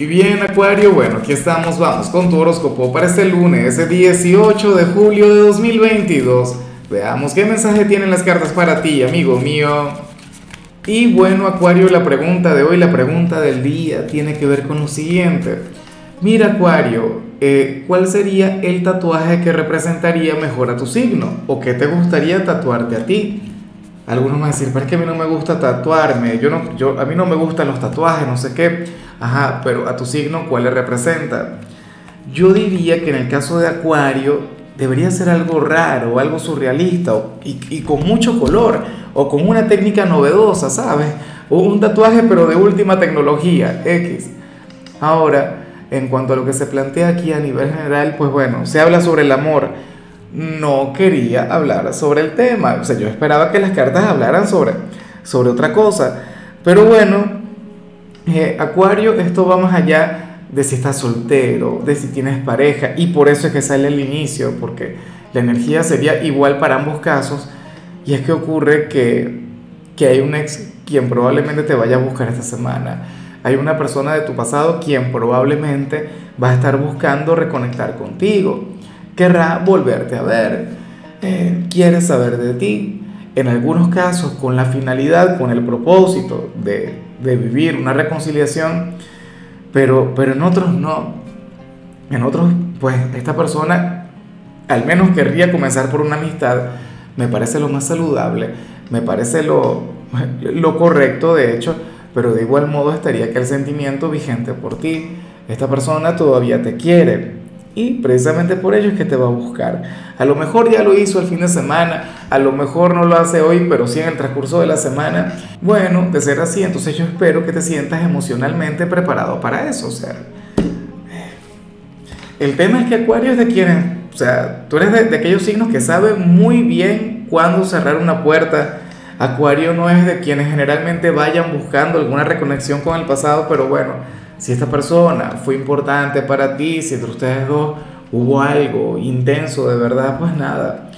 Y bien, Acuario, bueno, aquí estamos, vamos con tu horóscopo para este lunes, ese 18 de julio de 2022. Veamos qué mensaje tienen las cartas para ti, amigo mío. Y bueno, Acuario, la pregunta de hoy, la pregunta del día, tiene que ver con lo siguiente. Mira, Acuario, eh, ¿cuál sería el tatuaje que representaría mejor a tu signo? ¿O qué te gustaría tatuarte a ti? Algunos a decir, pero es que a mí no me gusta tatuarme, yo no, yo, a mí no me gustan los tatuajes, no sé qué. Ajá, pero a tu signo, ¿cuál le representa? Yo diría que en el caso de Acuario debería ser algo raro, algo surrealista y, y, con mucho color o con una técnica novedosa, ¿sabes? O un tatuaje pero de última tecnología, X. Ahora, en cuanto a lo que se plantea aquí a nivel general, pues bueno, se habla sobre el amor no quería hablar sobre el tema. O sea, yo esperaba que las cartas hablaran sobre, sobre otra cosa. Pero bueno, eh, Acuario, esto va más allá de si estás soltero, de si tienes pareja, y por eso es que sale el inicio, porque la energía sería igual para ambos casos, y es que ocurre que, que hay un ex quien probablemente te vaya a buscar esta semana, hay una persona de tu pasado quien probablemente va a estar buscando reconectar contigo, querrá volverte a ver, eh, quiere saber de ti, en algunos casos con la finalidad, con el propósito de, de vivir una reconciliación, pero, pero en otros no. En otros, pues esta persona al menos querría comenzar por una amistad, me parece lo más saludable, me parece lo, lo correcto de hecho, pero de igual modo estaría que el sentimiento vigente por ti, esta persona todavía te quiere, y precisamente por ello es que te va a buscar. A lo mejor ya lo hizo el fin de semana, a lo mejor no lo hace hoy, pero sí en el transcurso de la semana. Bueno, de ser así, entonces yo espero que te sientas emocionalmente preparado para eso. O sea, el tema es que Acuario es de quienes, o sea, tú eres de, de aquellos signos que saben muy bien cuándo cerrar una puerta. Acuario no es de quienes generalmente vayan buscando alguna reconexión con el pasado, pero bueno si esta persona fue importante para ti, si entre ustedes dos hubo algo intenso de verdad, pues nada,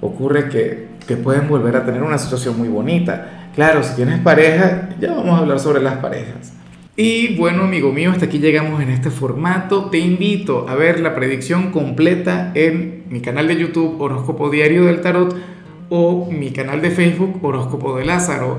ocurre que, que pueden volver a tener una situación muy bonita. Claro, si tienes pareja, ya vamos a hablar sobre las parejas. Y bueno, amigo mío, hasta aquí llegamos en este formato. Te invito a ver la predicción completa en mi canal de YouTube Horóscopo Diario del Tarot o mi canal de Facebook Horóscopo de Lázaro.